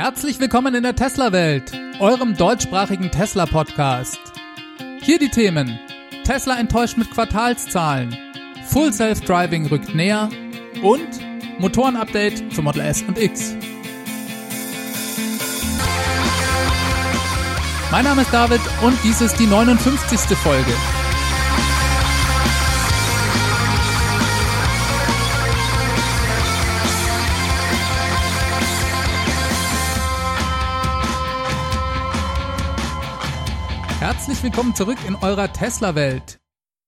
Herzlich willkommen in der Tesla-Welt, eurem deutschsprachigen Tesla-Podcast. Hier die Themen. Tesla enttäuscht mit Quartalszahlen. Full Self-Driving rückt näher. Und Motoren-Update für Model S und X. Mein Name ist David und dies ist die 59. Folge. Herzlich willkommen zurück in eurer Tesla-Welt.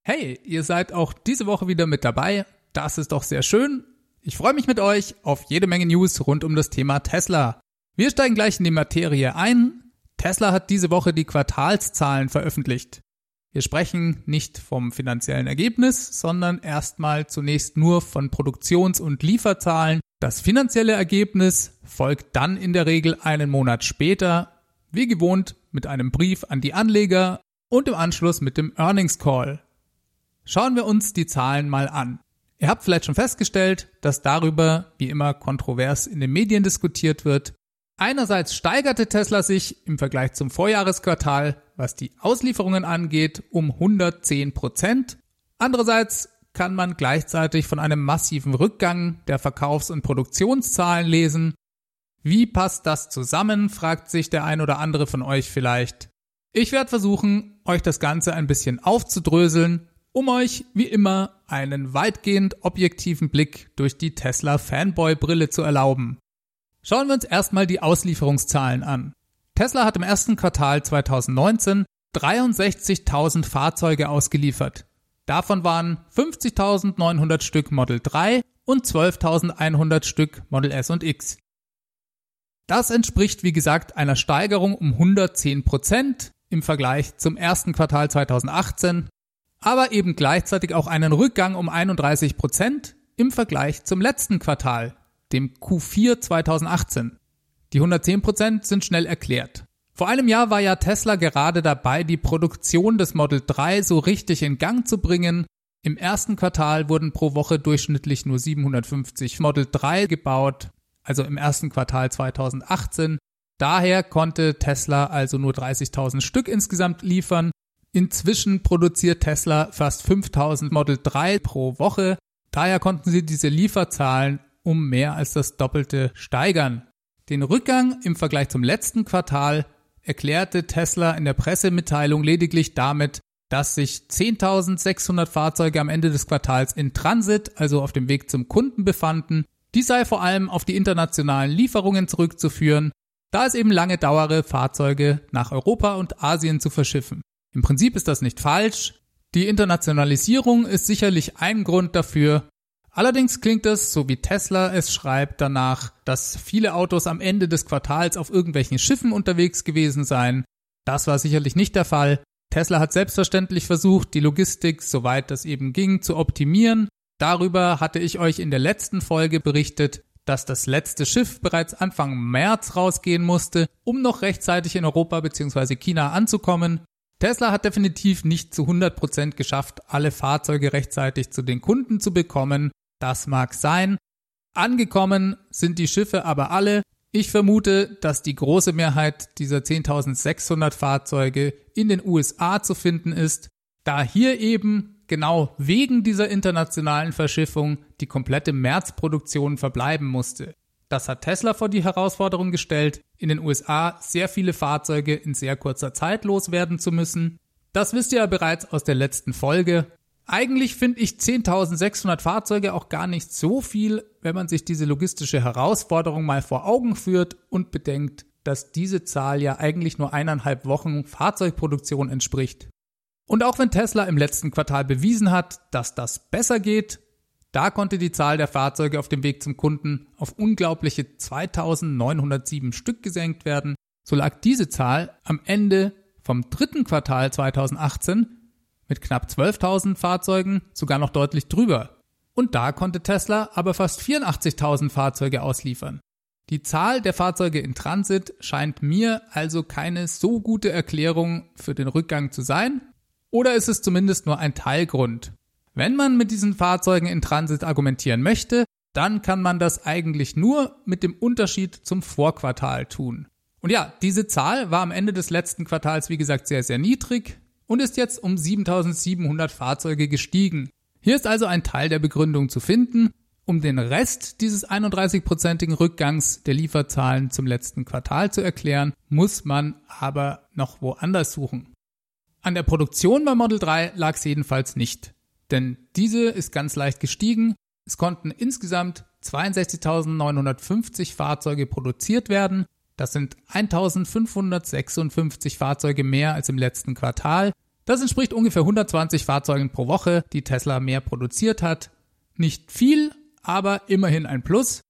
Hey, ihr seid auch diese Woche wieder mit dabei. Das ist doch sehr schön. Ich freue mich mit euch auf jede Menge News rund um das Thema Tesla. Wir steigen gleich in die Materie ein. Tesla hat diese Woche die Quartalszahlen veröffentlicht. Wir sprechen nicht vom finanziellen Ergebnis, sondern erstmal zunächst nur von Produktions- und Lieferzahlen. Das finanzielle Ergebnis folgt dann in der Regel einen Monat später wie gewohnt mit einem Brief an die Anleger und im Anschluss mit dem Earnings Call. Schauen wir uns die Zahlen mal an. Ihr habt vielleicht schon festgestellt, dass darüber wie immer kontrovers in den Medien diskutiert wird. Einerseits steigerte Tesla sich im Vergleich zum Vorjahresquartal, was die Auslieferungen angeht, um 110 Prozent. Andererseits kann man gleichzeitig von einem massiven Rückgang der Verkaufs- und Produktionszahlen lesen, wie passt das zusammen, fragt sich der ein oder andere von euch vielleicht. Ich werde versuchen, euch das Ganze ein bisschen aufzudröseln, um euch wie immer einen weitgehend objektiven Blick durch die Tesla Fanboy-Brille zu erlauben. Schauen wir uns erstmal die Auslieferungszahlen an. Tesla hat im ersten Quartal 2019 63.000 Fahrzeuge ausgeliefert. Davon waren 50.900 Stück Model 3 und 12.100 Stück Model S und X. Das entspricht, wie gesagt, einer Steigerung um 110 Prozent im Vergleich zum ersten Quartal 2018, aber eben gleichzeitig auch einen Rückgang um 31 Prozent im Vergleich zum letzten Quartal, dem Q4 2018. Die 110 Prozent sind schnell erklärt. Vor einem Jahr war ja Tesla gerade dabei, die Produktion des Model 3 so richtig in Gang zu bringen. Im ersten Quartal wurden pro Woche durchschnittlich nur 750 Model 3 gebaut also im ersten Quartal 2018. Daher konnte Tesla also nur 30.000 Stück insgesamt liefern. Inzwischen produziert Tesla fast 5000 Model 3 pro Woche. Daher konnten sie diese Lieferzahlen um mehr als das Doppelte steigern. Den Rückgang im Vergleich zum letzten Quartal erklärte Tesla in der Pressemitteilung lediglich damit, dass sich 10.600 Fahrzeuge am Ende des Quartals in Transit, also auf dem Weg zum Kunden befanden die sei vor allem auf die internationalen Lieferungen zurückzuführen, da es eben lange dauere, Fahrzeuge nach Europa und Asien zu verschiffen. Im Prinzip ist das nicht falsch. Die Internationalisierung ist sicherlich ein Grund dafür. Allerdings klingt es, so wie Tesla es schreibt, danach, dass viele Autos am Ende des Quartals auf irgendwelchen Schiffen unterwegs gewesen seien. Das war sicherlich nicht der Fall. Tesla hat selbstverständlich versucht, die Logistik, soweit das eben ging, zu optimieren Darüber hatte ich euch in der letzten Folge berichtet, dass das letzte Schiff bereits Anfang März rausgehen musste, um noch rechtzeitig in Europa bzw. China anzukommen. Tesla hat definitiv nicht zu 100% geschafft, alle Fahrzeuge rechtzeitig zu den Kunden zu bekommen. Das mag sein. Angekommen sind die Schiffe aber alle. Ich vermute, dass die große Mehrheit dieser 10.600 Fahrzeuge in den USA zu finden ist, da hier eben genau wegen dieser internationalen Verschiffung die komplette Märzproduktion verbleiben musste. Das hat Tesla vor die Herausforderung gestellt, in den USA sehr viele Fahrzeuge in sehr kurzer Zeit loswerden zu müssen. Das wisst ihr ja bereits aus der letzten Folge. Eigentlich finde ich 10.600 Fahrzeuge auch gar nicht so viel, wenn man sich diese logistische Herausforderung mal vor Augen führt und bedenkt, dass diese Zahl ja eigentlich nur eineinhalb Wochen Fahrzeugproduktion entspricht. Und auch wenn Tesla im letzten Quartal bewiesen hat, dass das besser geht, da konnte die Zahl der Fahrzeuge auf dem Weg zum Kunden auf unglaubliche 2907 Stück gesenkt werden, so lag diese Zahl am Ende vom dritten Quartal 2018 mit knapp 12.000 Fahrzeugen sogar noch deutlich drüber. Und da konnte Tesla aber fast 84.000 Fahrzeuge ausliefern. Die Zahl der Fahrzeuge in Transit scheint mir also keine so gute Erklärung für den Rückgang zu sein, oder ist es zumindest nur ein Teilgrund? Wenn man mit diesen Fahrzeugen in Transit argumentieren möchte, dann kann man das eigentlich nur mit dem Unterschied zum Vorquartal tun. Und ja, diese Zahl war am Ende des letzten Quartals, wie gesagt, sehr, sehr niedrig und ist jetzt um 7700 Fahrzeuge gestiegen. Hier ist also ein Teil der Begründung zu finden. Um den Rest dieses 31-prozentigen Rückgangs der Lieferzahlen zum letzten Quartal zu erklären, muss man aber noch woanders suchen. An der Produktion bei Model 3 lag es jedenfalls nicht, denn diese ist ganz leicht gestiegen. Es konnten insgesamt 62.950 Fahrzeuge produziert werden. Das sind 1.556 Fahrzeuge mehr als im letzten Quartal. Das entspricht ungefähr 120 Fahrzeugen pro Woche, die Tesla mehr produziert hat. Nicht viel, aber immerhin ein Plus.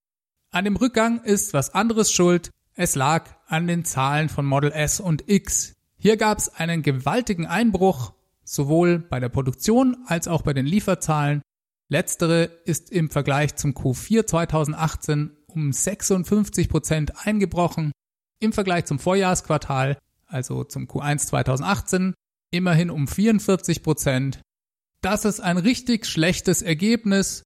An dem Rückgang ist was anderes schuld. Es lag an den Zahlen von Model S und X. Hier gab es einen gewaltigen Einbruch, sowohl bei der Produktion als auch bei den Lieferzahlen. Letztere ist im Vergleich zum Q4 2018 um 56 Prozent eingebrochen. Im Vergleich zum Vorjahresquartal, also zum Q1 2018, immerhin um 44 Prozent. Das ist ein richtig schlechtes Ergebnis.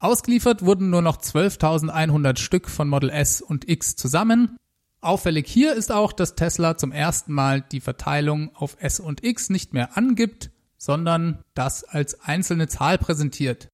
Ausgeliefert wurden nur noch 12.100 Stück von Model S und X zusammen. Auffällig hier ist auch, dass Tesla zum ersten Mal die Verteilung auf S und X nicht mehr angibt, sondern das als einzelne Zahl präsentiert.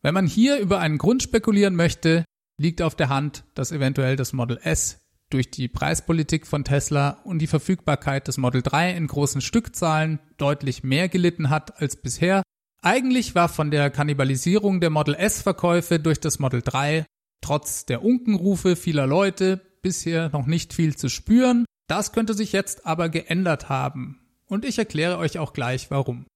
Wenn man hier über einen Grund spekulieren möchte, liegt auf der Hand, dass eventuell das Model S durch die Preispolitik von Tesla und die Verfügbarkeit des Model 3 in großen Stückzahlen deutlich mehr gelitten hat als bisher. Eigentlich war von der Kannibalisierung der Model S Verkäufe durch das Model 3 trotz der Unkenrufe vieler Leute bisher noch nicht viel zu spüren. Das könnte sich jetzt aber geändert haben. Und ich erkläre euch auch gleich warum.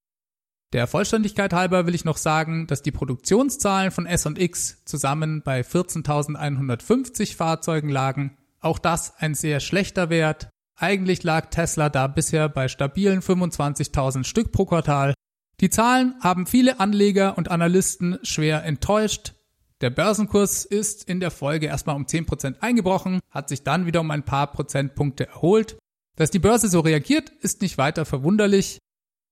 Der Vollständigkeit halber will ich noch sagen, dass die Produktionszahlen von S und X zusammen bei 14.150 Fahrzeugen lagen auch das ein sehr schlechter Wert. Eigentlich lag Tesla da bisher bei stabilen 25.000 Stück pro Quartal. Die Zahlen haben viele Anleger und Analysten schwer enttäuscht. Der Börsenkurs ist in der Folge erstmal um 10% eingebrochen, hat sich dann wieder um ein paar Prozentpunkte erholt. Dass die Börse so reagiert, ist nicht weiter verwunderlich.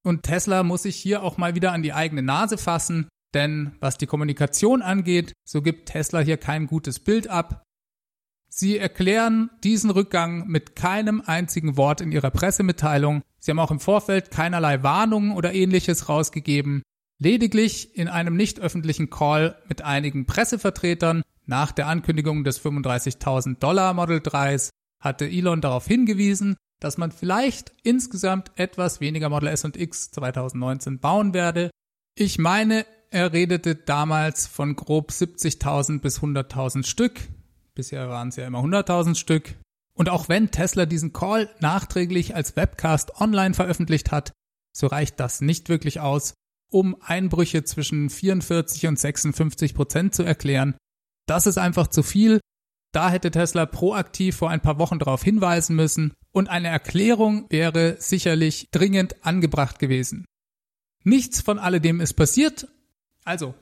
Und Tesla muss sich hier auch mal wieder an die eigene Nase fassen, denn was die Kommunikation angeht, so gibt Tesla hier kein gutes Bild ab. Sie erklären diesen Rückgang mit keinem einzigen Wort in ihrer Pressemitteilung. Sie haben auch im Vorfeld keinerlei Warnungen oder ähnliches rausgegeben. Lediglich in einem nicht öffentlichen Call mit einigen Pressevertretern nach der Ankündigung des 35.000 Dollar Model 3s hatte Elon darauf hingewiesen, dass man vielleicht insgesamt etwas weniger Model S und X 2019 bauen werde. Ich meine, er redete damals von grob 70.000 bis 100.000 Stück. Bisher waren es ja immer 100.000 Stück. Und auch wenn Tesla diesen Call nachträglich als Webcast online veröffentlicht hat, so reicht das nicht wirklich aus, um Einbrüche zwischen 44 und 56 Prozent zu erklären. Das ist einfach zu viel. Da hätte Tesla proaktiv vor ein paar Wochen darauf hinweisen müssen und eine Erklärung wäre sicherlich dringend angebracht gewesen. Nichts von alledem ist passiert. Also,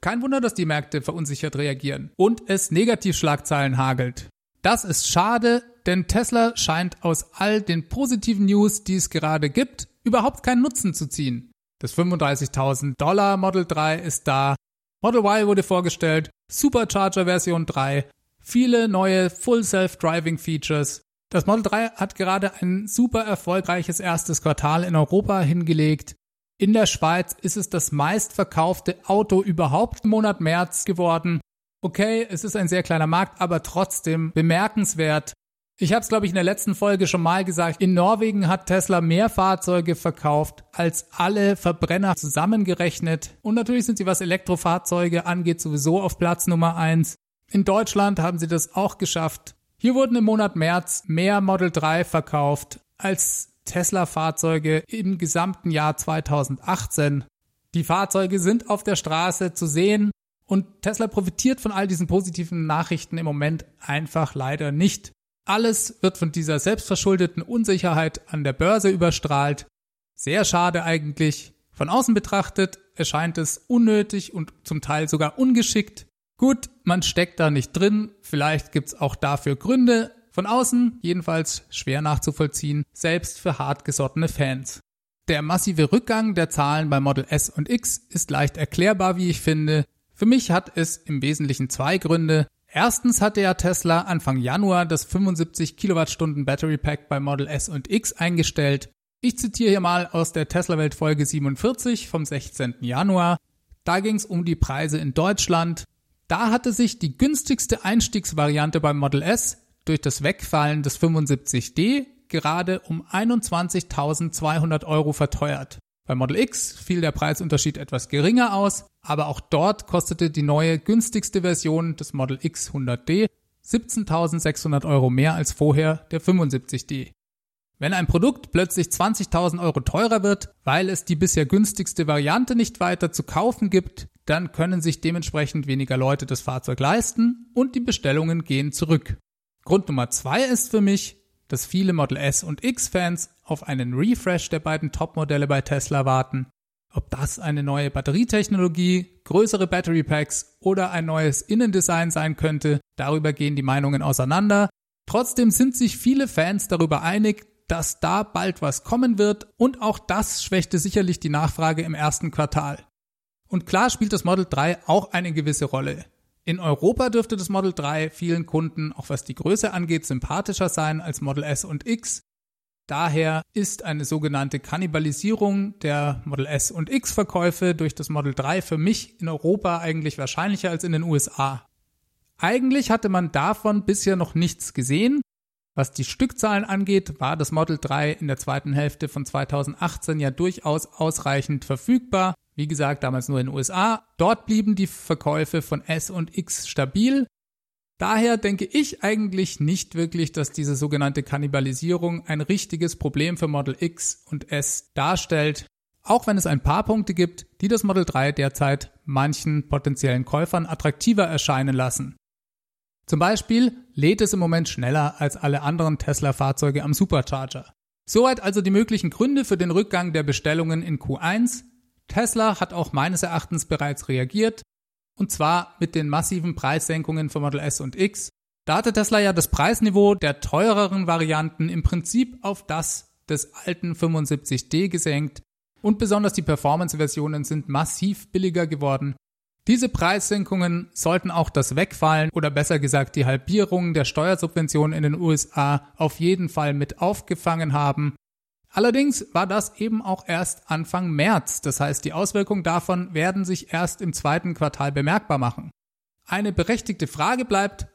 kein Wunder, dass die Märkte verunsichert reagieren und es Negativschlagzeilen hagelt. Das ist schade, denn Tesla scheint aus all den positiven News, die es gerade gibt, überhaupt keinen Nutzen zu ziehen. Das 35.000 Dollar Model 3 ist da. Model Y wurde vorgestellt, Supercharger Version 3, viele neue Full Self-Driving Features. Das Model 3 hat gerade ein super erfolgreiches erstes Quartal in Europa hingelegt. In der Schweiz ist es das meistverkaufte Auto überhaupt im Monat März geworden. Okay, es ist ein sehr kleiner Markt, aber trotzdem bemerkenswert. Ich habe es, glaube ich, in der letzten Folge schon mal gesagt. In Norwegen hat Tesla mehr Fahrzeuge verkauft als alle Verbrenner zusammengerechnet. Und natürlich sind sie, was Elektrofahrzeuge angeht, sowieso auf Platz Nummer eins. In Deutschland haben sie das auch geschafft. Hier wurden im Monat März mehr Model 3 verkauft als Tesla-Fahrzeuge im gesamten Jahr 2018. Die Fahrzeuge sind auf der Straße zu sehen und Tesla profitiert von all diesen positiven Nachrichten im Moment einfach leider nicht. Alles wird von dieser selbstverschuldeten Unsicherheit an der Börse überstrahlt. Sehr schade eigentlich. Von außen betrachtet erscheint es unnötig und zum Teil sogar ungeschickt. Gut, man steckt da nicht drin, vielleicht gibt's auch dafür Gründe, von außen jedenfalls schwer nachzuvollziehen, selbst für hartgesottene Fans. Der massive Rückgang der Zahlen bei Model S und X ist leicht erklärbar, wie ich finde. Für mich hat es im Wesentlichen zwei Gründe. Erstens hatte ja Tesla Anfang Januar das 75 Kilowattstunden Battery Pack bei Model S und X eingestellt. Ich zitiere hier mal aus der Tesla Welt Folge 47 vom 16. Januar. Da ging es um die Preise in Deutschland. Da hatte sich die günstigste Einstiegsvariante beim Model S durch das Wegfallen des 75D gerade um 21.200 Euro verteuert. Bei Model X fiel der Preisunterschied etwas geringer aus, aber auch dort kostete die neue günstigste Version des Model X 100D 17.600 Euro mehr als vorher der 75D. Wenn ein Produkt plötzlich 20.000 Euro teurer wird, weil es die bisher günstigste Variante nicht weiter zu kaufen gibt, dann können sich dementsprechend weniger Leute das Fahrzeug leisten und die Bestellungen gehen zurück. Grund Nummer zwei ist für mich, dass viele Model S und X-Fans auf einen Refresh der beiden Top-Modelle bei Tesla warten. Ob das eine neue Batterietechnologie, größere Battery Packs oder ein neues Innendesign sein könnte, darüber gehen die Meinungen auseinander. Trotzdem sind sich viele Fans darüber einig, dass da bald was kommen wird und auch das schwächte sicherlich die Nachfrage im ersten Quartal. Und klar spielt das Model 3 auch eine gewisse Rolle. In Europa dürfte das Model 3 vielen Kunden, auch was die Größe angeht, sympathischer sein als Model S und X. Daher ist eine sogenannte Kannibalisierung der Model S und X Verkäufe durch das Model 3 für mich in Europa eigentlich wahrscheinlicher als in den USA. Eigentlich hatte man davon bisher noch nichts gesehen. Was die Stückzahlen angeht, war das Model 3 in der zweiten Hälfte von 2018 ja durchaus ausreichend verfügbar. Wie gesagt, damals nur in den USA. Dort blieben die Verkäufe von S und X stabil. Daher denke ich eigentlich nicht wirklich, dass diese sogenannte Kannibalisierung ein richtiges Problem für Model X und S darstellt, auch wenn es ein paar Punkte gibt, die das Model 3 derzeit manchen potenziellen Käufern attraktiver erscheinen lassen. Zum Beispiel lädt es im Moment schneller als alle anderen Tesla-Fahrzeuge am Supercharger. Soweit also die möglichen Gründe für den Rückgang der Bestellungen in Q1. Tesla hat auch meines Erachtens bereits reagiert und zwar mit den massiven Preissenkungen für Model S und X. Da hatte Tesla ja das Preisniveau der teureren Varianten im Prinzip auf das des alten 75D gesenkt und besonders die Performance-Versionen sind massiv billiger geworden. Diese Preissenkungen sollten auch das Wegfallen oder besser gesagt die Halbierung der Steuersubventionen in den USA auf jeden Fall mit aufgefangen haben Allerdings war das eben auch erst Anfang März, das heißt die Auswirkungen davon werden sich erst im zweiten Quartal bemerkbar machen. Eine berechtigte Frage bleibt,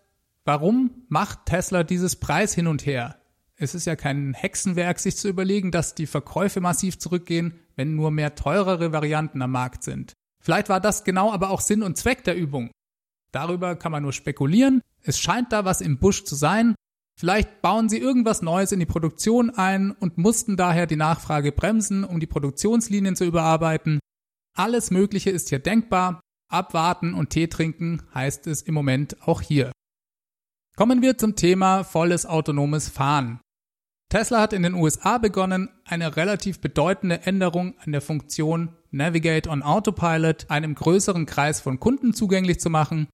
warum macht Tesla dieses Preis hin und her? Es ist ja kein Hexenwerk, sich zu überlegen, dass die Verkäufe massiv zurückgehen, wenn nur mehr teurere Varianten am Markt sind. Vielleicht war das genau aber auch Sinn und Zweck der Übung. Darüber kann man nur spekulieren. Es scheint da was im Busch zu sein, Vielleicht bauen sie irgendwas Neues in die Produktion ein und mussten daher die Nachfrage bremsen, um die Produktionslinien zu überarbeiten. Alles Mögliche ist hier denkbar. Abwarten und Tee trinken heißt es im Moment auch hier. Kommen wir zum Thema volles autonomes Fahren. Tesla hat in den USA begonnen, eine relativ bedeutende Änderung an der Funktion Navigate on Autopilot einem größeren Kreis von Kunden zugänglich zu machen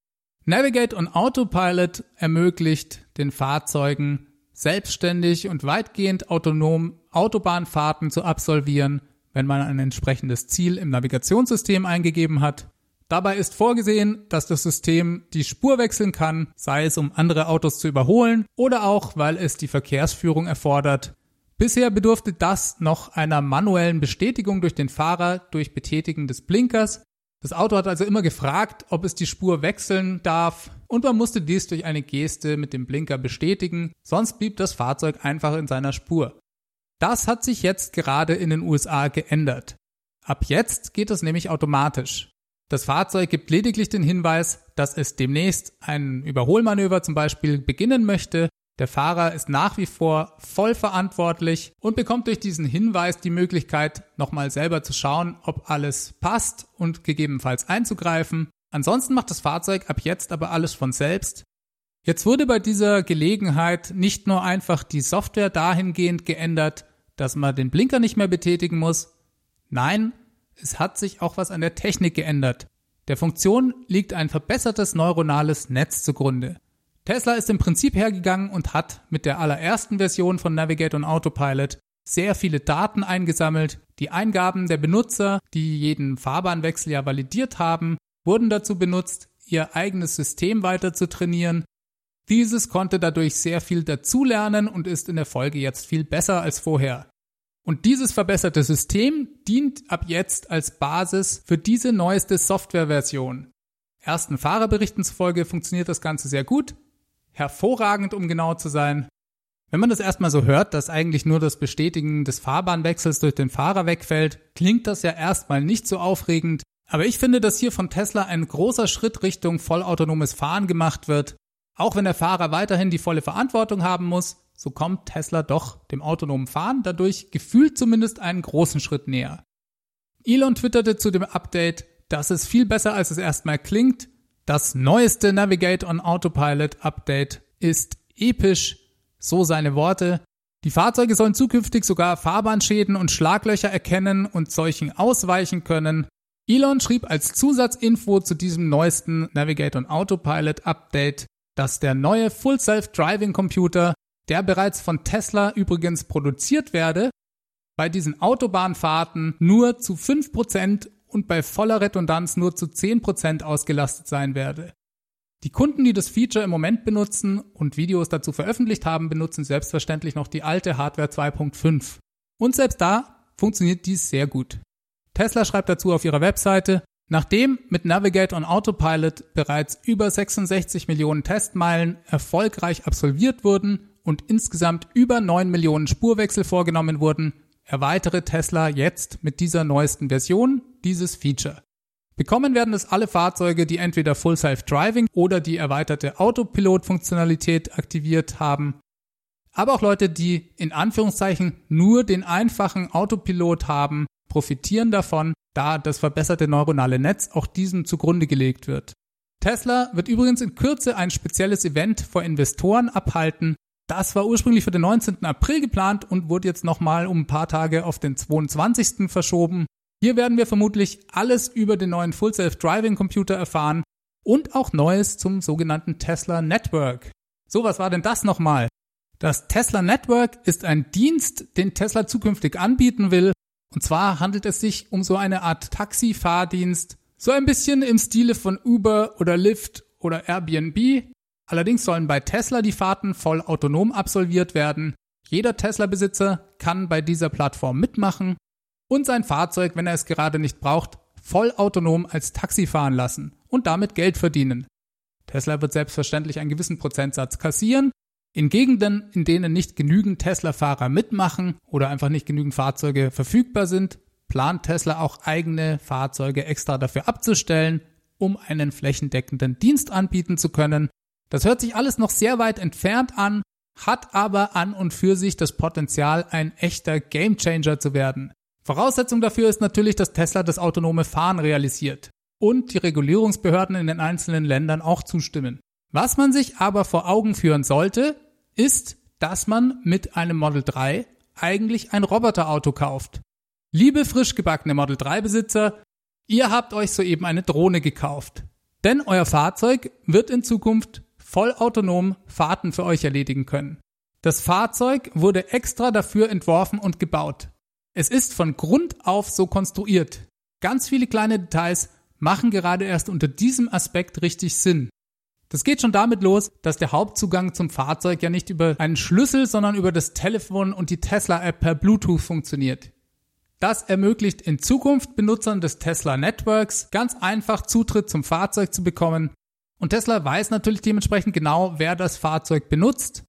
Navigate on Autopilot ermöglicht den Fahrzeugen selbstständig und weitgehend autonom Autobahnfahrten zu absolvieren, wenn man ein entsprechendes Ziel im Navigationssystem eingegeben hat. Dabei ist vorgesehen, dass das System die Spur wechseln kann, sei es um andere Autos zu überholen oder auch, weil es die Verkehrsführung erfordert. Bisher bedurfte das noch einer manuellen Bestätigung durch den Fahrer durch Betätigen des Blinkers, das Auto hat also immer gefragt, ob es die Spur wechseln darf und man musste dies durch eine Geste mit dem Blinker bestätigen, sonst blieb das Fahrzeug einfach in seiner Spur. Das hat sich jetzt gerade in den USA geändert. Ab jetzt geht es nämlich automatisch. Das Fahrzeug gibt lediglich den Hinweis, dass es demnächst ein Überholmanöver zum Beispiel beginnen möchte der Fahrer ist nach wie vor voll verantwortlich und bekommt durch diesen Hinweis die Möglichkeit, nochmal selber zu schauen, ob alles passt und gegebenenfalls einzugreifen. Ansonsten macht das Fahrzeug ab jetzt aber alles von selbst. Jetzt wurde bei dieser Gelegenheit nicht nur einfach die Software dahingehend geändert, dass man den Blinker nicht mehr betätigen muss. Nein, es hat sich auch was an der Technik geändert. Der Funktion liegt ein verbessertes neuronales Netz zugrunde. Tesla ist im Prinzip hergegangen und hat mit der allerersten Version von Navigate und Autopilot sehr viele Daten eingesammelt, die Eingaben der Benutzer, die jeden Fahrbahnwechsel ja validiert haben, wurden dazu benutzt, ihr eigenes System weiter zu trainieren. Dieses konnte dadurch sehr viel dazulernen und ist in der Folge jetzt viel besser als vorher. Und dieses verbesserte System dient ab jetzt als Basis für diese neueste Softwareversion. Ersten Fahrerberichten zufolge funktioniert das Ganze sehr gut, hervorragend, um genau zu sein. Wenn man das erstmal so hört, dass eigentlich nur das Bestätigen des Fahrbahnwechsels durch den Fahrer wegfällt, klingt das ja erstmal nicht so aufregend. Aber ich finde, dass hier von Tesla ein großer Schritt Richtung vollautonomes Fahren gemacht wird. Auch wenn der Fahrer weiterhin die volle Verantwortung haben muss, so kommt Tesla doch dem autonomen Fahren dadurch gefühlt zumindest einen großen Schritt näher. Elon twitterte zu dem Update, dass es viel besser als es erstmal klingt. Das neueste Navigate on Autopilot Update ist episch, so seine Worte. Die Fahrzeuge sollen zukünftig sogar Fahrbahnschäden und Schlaglöcher erkennen und solchen ausweichen können. Elon schrieb als Zusatzinfo zu diesem neuesten Navigate on Autopilot Update, dass der neue Full Self-Driving Computer, der bereits von Tesla übrigens produziert werde, bei diesen Autobahnfahrten nur zu 5% und bei voller Redundanz nur zu 10% ausgelastet sein werde. Die Kunden, die das Feature im Moment benutzen und Videos dazu veröffentlicht haben, benutzen selbstverständlich noch die alte Hardware 2.5. Und selbst da funktioniert dies sehr gut. Tesla schreibt dazu auf ihrer Webseite, nachdem mit Navigate on Autopilot bereits über 66 Millionen Testmeilen erfolgreich absolviert wurden und insgesamt über 9 Millionen Spurwechsel vorgenommen wurden, erweitere Tesla jetzt mit dieser neuesten Version dieses Feature. Bekommen werden es alle Fahrzeuge, die entweder Full Self Driving oder die erweiterte Autopilot-Funktionalität aktiviert haben, aber auch Leute, die in Anführungszeichen nur den einfachen Autopilot haben, profitieren davon, da das verbesserte neuronale Netz auch diesem zugrunde gelegt wird. Tesla wird übrigens in Kürze ein spezielles Event vor Investoren abhalten, das war ursprünglich für den 19. April geplant und wurde jetzt nochmal um ein paar Tage auf den 22. verschoben. Hier werden wir vermutlich alles über den neuen Full Self Driving Computer erfahren und auch Neues zum sogenannten Tesla Network. So, was war denn das nochmal? Das Tesla Network ist ein Dienst, den Tesla zukünftig anbieten will. Und zwar handelt es sich um so eine Art Taxi-Fahrdienst, so ein bisschen im Stile von Uber oder Lyft oder Airbnb, Allerdings sollen bei Tesla die Fahrten voll autonom absolviert werden. Jeder Tesla-Besitzer kann bei dieser Plattform mitmachen und sein Fahrzeug, wenn er es gerade nicht braucht, voll autonom als Taxi fahren lassen und damit Geld verdienen. Tesla wird selbstverständlich einen gewissen Prozentsatz kassieren. In Gegenden, in denen nicht genügend Tesla-Fahrer mitmachen oder einfach nicht genügend Fahrzeuge verfügbar sind, plant Tesla auch eigene Fahrzeuge extra dafür abzustellen, um einen flächendeckenden Dienst anbieten zu können das hört sich alles noch sehr weit entfernt an, hat aber an und für sich das Potenzial, ein echter Gamechanger zu werden. Voraussetzung dafür ist natürlich, dass Tesla das autonome Fahren realisiert und die Regulierungsbehörden in den einzelnen Ländern auch zustimmen. Was man sich aber vor Augen führen sollte, ist, dass man mit einem Model 3 eigentlich ein Roboterauto kauft. Liebe frisch gebackene Model 3 Besitzer, ihr habt euch soeben eine Drohne gekauft. Denn euer Fahrzeug wird in Zukunft vollautonom Fahrten für euch erledigen können. Das Fahrzeug wurde extra dafür entworfen und gebaut. Es ist von Grund auf so konstruiert. Ganz viele kleine Details machen gerade erst unter diesem Aspekt richtig Sinn. Das geht schon damit los, dass der Hauptzugang zum Fahrzeug ja nicht über einen Schlüssel, sondern über das Telefon und die Tesla-App per Bluetooth funktioniert. Das ermöglicht in Zukunft Benutzern des Tesla Networks ganz einfach Zutritt zum Fahrzeug zu bekommen und Tesla weiß natürlich dementsprechend genau, wer das Fahrzeug benutzt.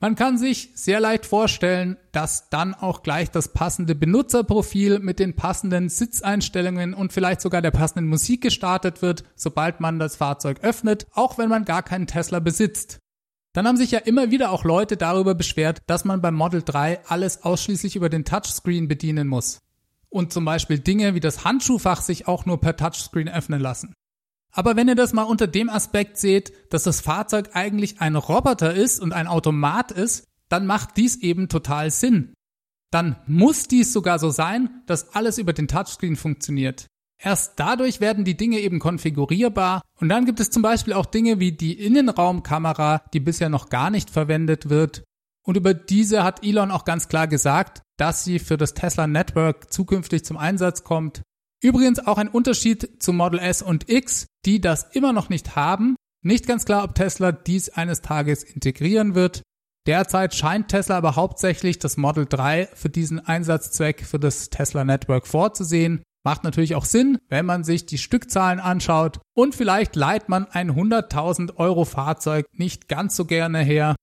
Man kann sich sehr leicht vorstellen, dass dann auch gleich das passende Benutzerprofil mit den passenden Sitzeinstellungen und vielleicht sogar der passenden Musik gestartet wird, sobald man das Fahrzeug öffnet, auch wenn man gar keinen Tesla besitzt. Dann haben sich ja immer wieder auch Leute darüber beschwert, dass man beim Model 3 alles ausschließlich über den Touchscreen bedienen muss. Und zum Beispiel Dinge wie das Handschuhfach sich auch nur per Touchscreen öffnen lassen. Aber wenn ihr das mal unter dem Aspekt seht, dass das Fahrzeug eigentlich ein Roboter ist und ein Automat ist, dann macht dies eben total Sinn. Dann muss dies sogar so sein, dass alles über den Touchscreen funktioniert. Erst dadurch werden die Dinge eben konfigurierbar und dann gibt es zum Beispiel auch Dinge wie die Innenraumkamera, die bisher noch gar nicht verwendet wird. Und über diese hat Elon auch ganz klar gesagt, dass sie für das Tesla Network zukünftig zum Einsatz kommt Übrigens auch ein Unterschied zum Model S und X, die das immer noch nicht haben. Nicht ganz klar, ob Tesla dies eines Tages integrieren wird. Derzeit scheint Tesla aber hauptsächlich das Model 3 für diesen Einsatzzweck für das Tesla Network vorzusehen. Macht natürlich auch Sinn, wenn man sich die Stückzahlen anschaut und vielleicht leiht man ein 100.000 Euro Fahrzeug nicht ganz so gerne her.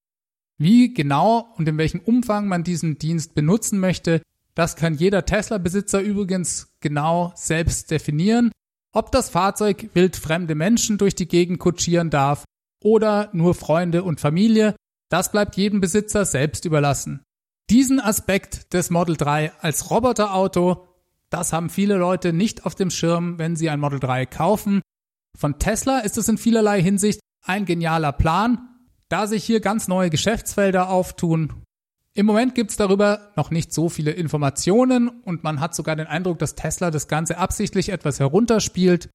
Wie genau und in welchem Umfang man diesen Dienst benutzen möchte, das kann jeder Tesla-Besitzer übrigens genau selbst definieren. Ob das Fahrzeug wildfremde Menschen durch die Gegend kutschieren darf oder nur Freunde und Familie, das bleibt jedem Besitzer selbst überlassen. Diesen Aspekt des Model 3 als Roboterauto das haben viele Leute nicht auf dem Schirm, wenn sie ein Model 3 kaufen. Von Tesla ist es in vielerlei Hinsicht ein genialer Plan, da sich hier ganz neue Geschäftsfelder auftun. Im Moment gibt es darüber noch nicht so viele Informationen und man hat sogar den Eindruck, dass Tesla das Ganze absichtlich etwas herunterspielt.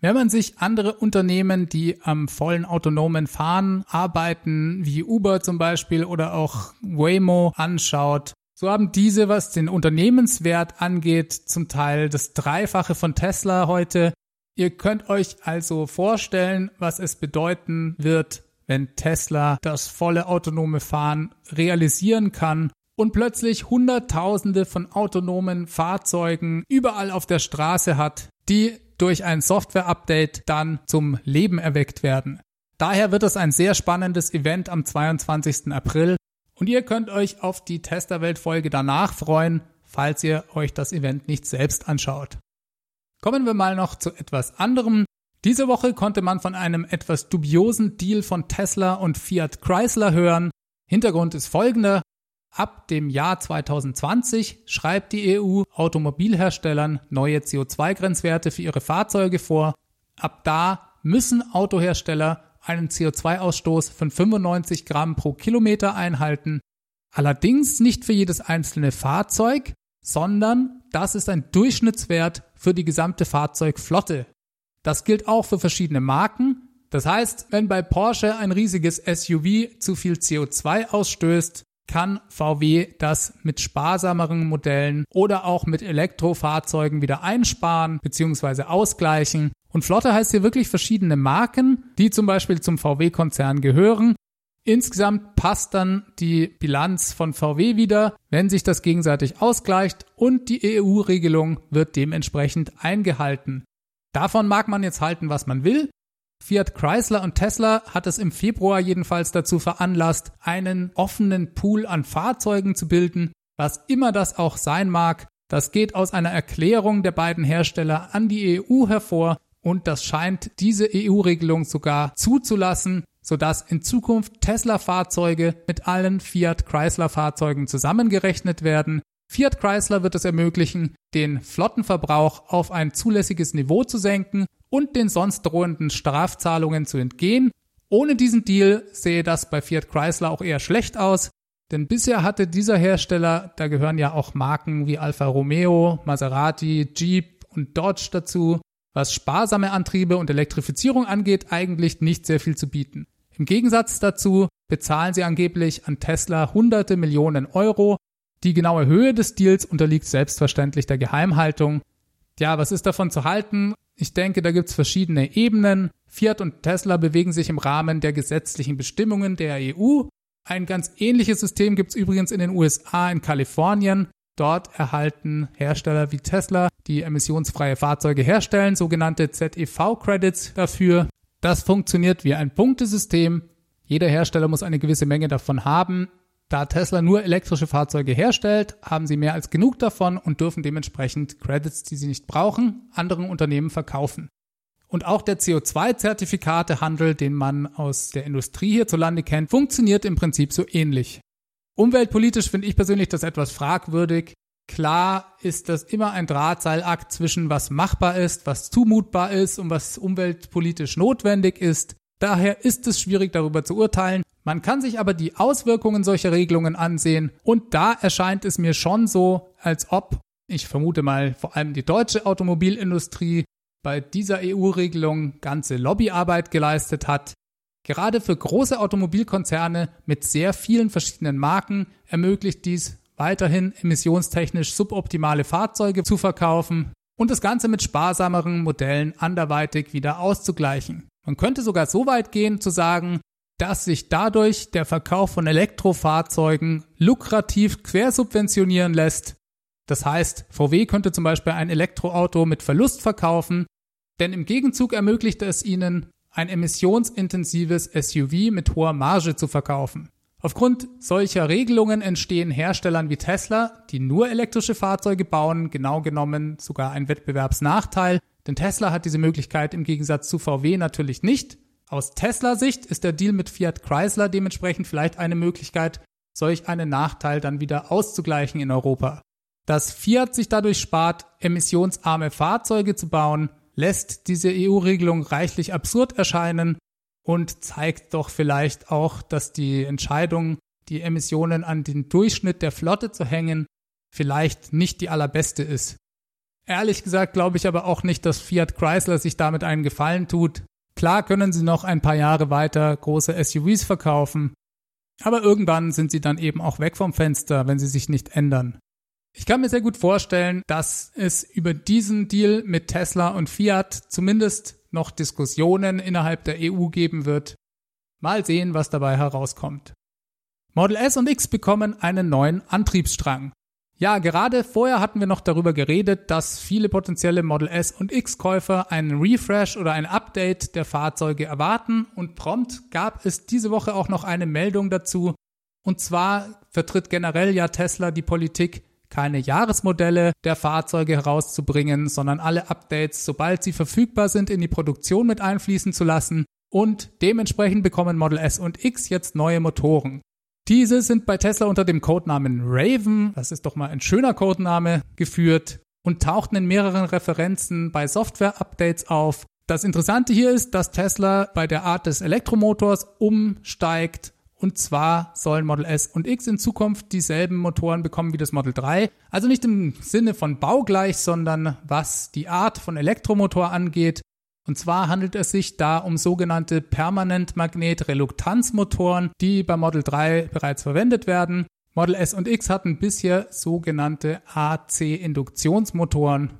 Wenn man sich andere Unternehmen, die am vollen autonomen Fahren arbeiten, wie Uber zum Beispiel oder auch Waymo anschaut, so haben diese, was den Unternehmenswert angeht, zum Teil das Dreifache von Tesla heute. Ihr könnt euch also vorstellen, was es bedeuten wird, wenn Tesla das volle autonome Fahren realisieren kann und plötzlich Hunderttausende von autonomen Fahrzeugen überall auf der Straße hat, die durch ein Software-Update dann zum Leben erweckt werden. Daher wird es ein sehr spannendes Event am 22. April und ihr könnt euch auf die Testerwelt-Folge danach freuen, falls ihr euch das Event nicht selbst anschaut. Kommen wir mal noch zu etwas anderem. Diese Woche konnte man von einem etwas dubiosen Deal von Tesla und Fiat Chrysler hören. Hintergrund ist folgender. Ab dem Jahr 2020 schreibt die EU Automobilherstellern neue CO2-Grenzwerte für ihre Fahrzeuge vor. Ab da müssen Autohersteller einen CO2-Ausstoß von 95 Gramm pro Kilometer einhalten. Allerdings nicht für jedes einzelne Fahrzeug, sondern das ist ein Durchschnittswert für die gesamte Fahrzeugflotte. Das gilt auch für verschiedene Marken. Das heißt, wenn bei Porsche ein riesiges SUV zu viel CO2 ausstößt, kann VW das mit sparsameren Modellen oder auch mit Elektrofahrzeugen wieder einsparen bzw. ausgleichen. Und Flotte heißt hier wirklich verschiedene Marken, die zum Beispiel zum VW-Konzern gehören. Insgesamt passt dann die Bilanz von VW wieder, wenn sich das gegenseitig ausgleicht und die EU-Regelung wird dementsprechend eingehalten. Davon mag man jetzt halten, was man will. Fiat Chrysler und Tesla hat es im Februar jedenfalls dazu veranlasst, einen offenen Pool an Fahrzeugen zu bilden, was immer das auch sein mag. Das geht aus einer Erklärung der beiden Hersteller an die EU hervor und das scheint diese EU-Regelung sogar zuzulassen, sodass in Zukunft Tesla-Fahrzeuge mit allen Fiat Chrysler-Fahrzeugen zusammengerechnet werden. Fiat Chrysler wird es ermöglichen, den Flottenverbrauch auf ein zulässiges Niveau zu senken und den sonst drohenden Strafzahlungen zu entgehen. Ohne diesen Deal sehe das bei Fiat Chrysler auch eher schlecht aus, denn bisher hatte dieser Hersteller, da gehören ja auch Marken wie Alfa Romeo, Maserati, Jeep und Dodge dazu, was sparsame Antriebe und Elektrifizierung angeht, eigentlich nicht sehr viel zu bieten. Im Gegensatz dazu bezahlen sie angeblich an Tesla hunderte Millionen Euro. Die genaue Höhe des Deals unterliegt selbstverständlich der Geheimhaltung. Ja, was ist davon zu halten? Ich denke, da gibt's verschiedene Ebenen. Fiat und Tesla bewegen sich im Rahmen der gesetzlichen Bestimmungen der EU. Ein ganz ähnliches System gibt's übrigens in den USA in Kalifornien. Dort erhalten Hersteller wie Tesla, die emissionsfreie Fahrzeuge herstellen, sogenannte ZEV-Credits dafür. Das funktioniert wie ein Punktesystem. Jeder Hersteller muss eine gewisse Menge davon haben. Da Tesla nur elektrische Fahrzeuge herstellt, haben sie mehr als genug davon und dürfen dementsprechend Credits, die sie nicht brauchen, anderen Unternehmen verkaufen. Und auch der CO2-Zertifikatehandel, den man aus der Industrie hierzulande kennt, funktioniert im Prinzip so ähnlich. Umweltpolitisch finde ich persönlich das etwas fragwürdig. Klar ist das immer ein Drahtseilakt zwischen was machbar ist, was zumutbar ist und was umweltpolitisch notwendig ist. Daher ist es schwierig darüber zu urteilen. Man kann sich aber die Auswirkungen solcher Regelungen ansehen und da erscheint es mir schon so, als ob, ich vermute mal vor allem die deutsche Automobilindustrie bei dieser EU-Regelung ganze Lobbyarbeit geleistet hat. Gerade für große Automobilkonzerne mit sehr vielen verschiedenen Marken ermöglicht dies weiterhin emissionstechnisch suboptimale Fahrzeuge zu verkaufen. und das Ganze mit sparsameren Modellen anderweitig wieder auszugleichen. Man könnte sogar so weit gehen zu sagen, dass sich dadurch der Verkauf von Elektrofahrzeugen lukrativ quersubventionieren lässt. Das heißt, VW könnte zum Beispiel ein Elektroauto mit Verlust verkaufen, denn im Gegenzug ermöglicht es ihnen, ein emissionsintensives SUV mit hoher Marge zu verkaufen. Aufgrund solcher Regelungen entstehen Herstellern wie Tesla, die nur elektrische Fahrzeuge bauen, genau genommen sogar ein Wettbewerbsnachteil, denn Tesla hat diese Möglichkeit im Gegensatz zu VW natürlich nicht. Aus Tesla-Sicht ist der Deal mit Fiat Chrysler dementsprechend vielleicht eine Möglichkeit, solch einen Nachteil dann wieder auszugleichen in Europa. Dass Fiat sich dadurch spart, emissionsarme Fahrzeuge zu bauen, lässt diese EU-Regelung reichlich absurd erscheinen und zeigt doch vielleicht auch, dass die Entscheidung, die Emissionen an den Durchschnitt der Flotte zu hängen, vielleicht nicht die allerbeste ist. Ehrlich gesagt glaube ich aber auch nicht, dass Fiat Chrysler sich damit einen Gefallen tut. Klar können sie noch ein paar Jahre weiter große SUVs verkaufen, aber irgendwann sind sie dann eben auch weg vom Fenster, wenn sie sich nicht ändern. Ich kann mir sehr gut vorstellen, dass es über diesen Deal mit Tesla und Fiat zumindest noch Diskussionen innerhalb der EU geben wird. Mal sehen, was dabei herauskommt. Model S und X bekommen einen neuen Antriebsstrang. Ja, gerade vorher hatten wir noch darüber geredet, dass viele potenzielle Model S und X Käufer einen Refresh oder ein Update der Fahrzeuge erwarten und prompt gab es diese Woche auch noch eine Meldung dazu. Und zwar vertritt generell ja Tesla die Politik, keine Jahresmodelle der Fahrzeuge herauszubringen, sondern alle Updates, sobald sie verfügbar sind, in die Produktion mit einfließen zu lassen. Und dementsprechend bekommen Model S und X jetzt neue Motoren. Diese sind bei Tesla unter dem Codenamen Raven, das ist doch mal ein schöner Codename, geführt und tauchten in mehreren Referenzen bei Software-Updates auf. Das Interessante hier ist, dass Tesla bei der Art des Elektromotors umsteigt und zwar sollen Model S und X in Zukunft dieselben Motoren bekommen wie das Model 3. Also nicht im Sinne von baugleich, sondern was die Art von Elektromotor angeht. Und zwar handelt es sich da um sogenannte Permanentmagnet-Reluktanzmotoren, die bei Model 3 bereits verwendet werden. Model S und X hatten bisher sogenannte AC-Induktionsmotoren.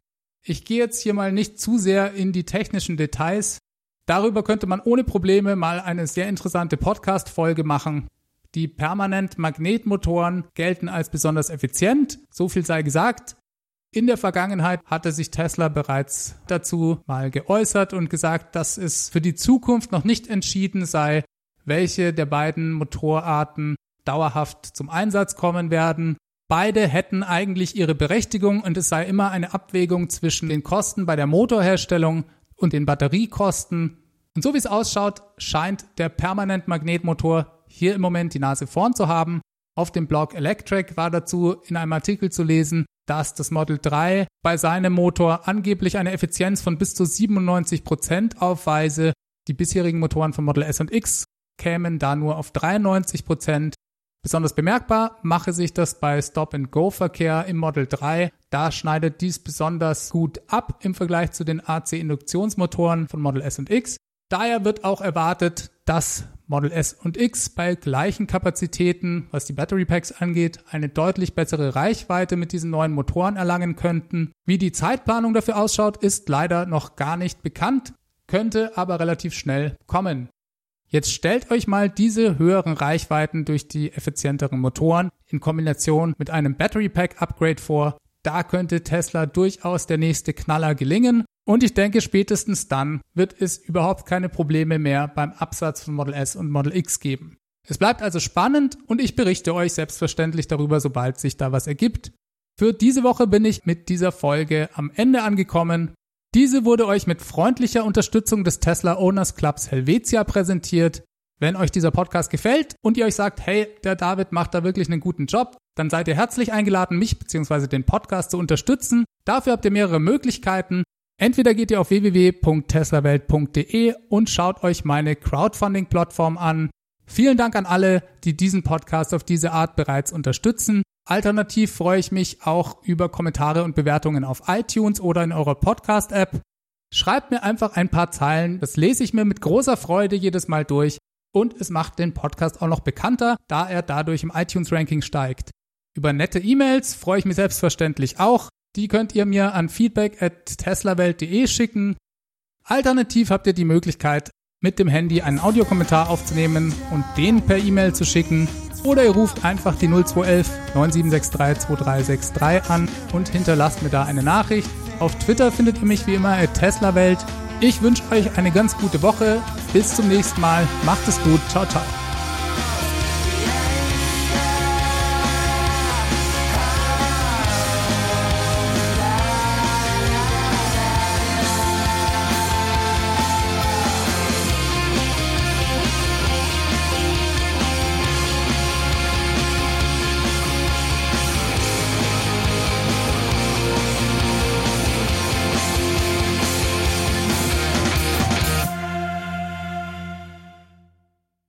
Ich gehe jetzt hier mal nicht zu sehr in die technischen Details, Darüber könnte man ohne Probleme mal eine sehr interessante Podcast-Folge machen. Die Permanent-Magnetmotoren gelten als besonders effizient, so viel sei gesagt. In der Vergangenheit hatte sich Tesla bereits dazu mal geäußert und gesagt, dass es für die Zukunft noch nicht entschieden sei, welche der beiden Motorarten dauerhaft zum Einsatz kommen werden. Beide hätten eigentlich ihre Berechtigung und es sei immer eine Abwägung zwischen den Kosten bei der Motorherstellung und den Batteriekosten. Und so wie es ausschaut, scheint der Permanent-Magnetmotor hier im Moment die Nase vorn zu haben. Auf dem Blog Electric war dazu in einem Artikel zu lesen, dass das Model 3 bei seinem Motor angeblich eine Effizienz von bis zu 97 Prozent aufweise. Die bisherigen Motoren von Model S und X kämen da nur auf 93%. Prozent. Besonders bemerkbar mache sich das bei Stop-and-Go-Verkehr im Model 3. Da schneidet dies besonders gut ab im Vergleich zu den AC-Induktionsmotoren von Model S und X. Daher wird auch erwartet, dass Model S und X bei gleichen Kapazitäten, was die Battery Packs angeht, eine deutlich bessere Reichweite mit diesen neuen Motoren erlangen könnten. Wie die Zeitplanung dafür ausschaut, ist leider noch gar nicht bekannt, könnte aber relativ schnell kommen. Jetzt stellt euch mal diese höheren Reichweiten durch die effizienteren Motoren in Kombination mit einem Battery Pack Upgrade vor. Da könnte Tesla durchaus der nächste Knaller gelingen. Und ich denke, spätestens dann wird es überhaupt keine Probleme mehr beim Absatz von Model S und Model X geben. Es bleibt also spannend und ich berichte euch selbstverständlich darüber, sobald sich da was ergibt. Für diese Woche bin ich mit dieser Folge am Ende angekommen. Diese wurde euch mit freundlicher Unterstützung des Tesla Owners Clubs Helvetia präsentiert. Wenn euch dieser Podcast gefällt und ihr euch sagt, hey, der David macht da wirklich einen guten Job, dann seid ihr herzlich eingeladen, mich bzw. den Podcast zu unterstützen. Dafür habt ihr mehrere Möglichkeiten. Entweder geht ihr auf www.teslawelt.de und schaut euch meine Crowdfunding-Plattform an. Vielen Dank an alle, die diesen Podcast auf diese Art bereits unterstützen. Alternativ freue ich mich auch über Kommentare und Bewertungen auf iTunes oder in eurer Podcast-App. Schreibt mir einfach ein paar Zeilen, das lese ich mir mit großer Freude jedes Mal durch und es macht den Podcast auch noch bekannter, da er dadurch im iTunes-Ranking steigt. Über nette E-Mails freue ich mich selbstverständlich auch. Die könnt ihr mir an feedback at teslawelt.de schicken. Alternativ habt ihr die Möglichkeit, mit dem Handy einen Audiokommentar aufzunehmen und den per E-Mail zu schicken. Oder ihr ruft einfach die 0211 9763 2363 an und hinterlasst mir da eine Nachricht. Auf Twitter findet ihr mich wie immer at teslawelt. Ich wünsche euch eine ganz gute Woche. Bis zum nächsten Mal. Macht es gut. Ciao, ciao.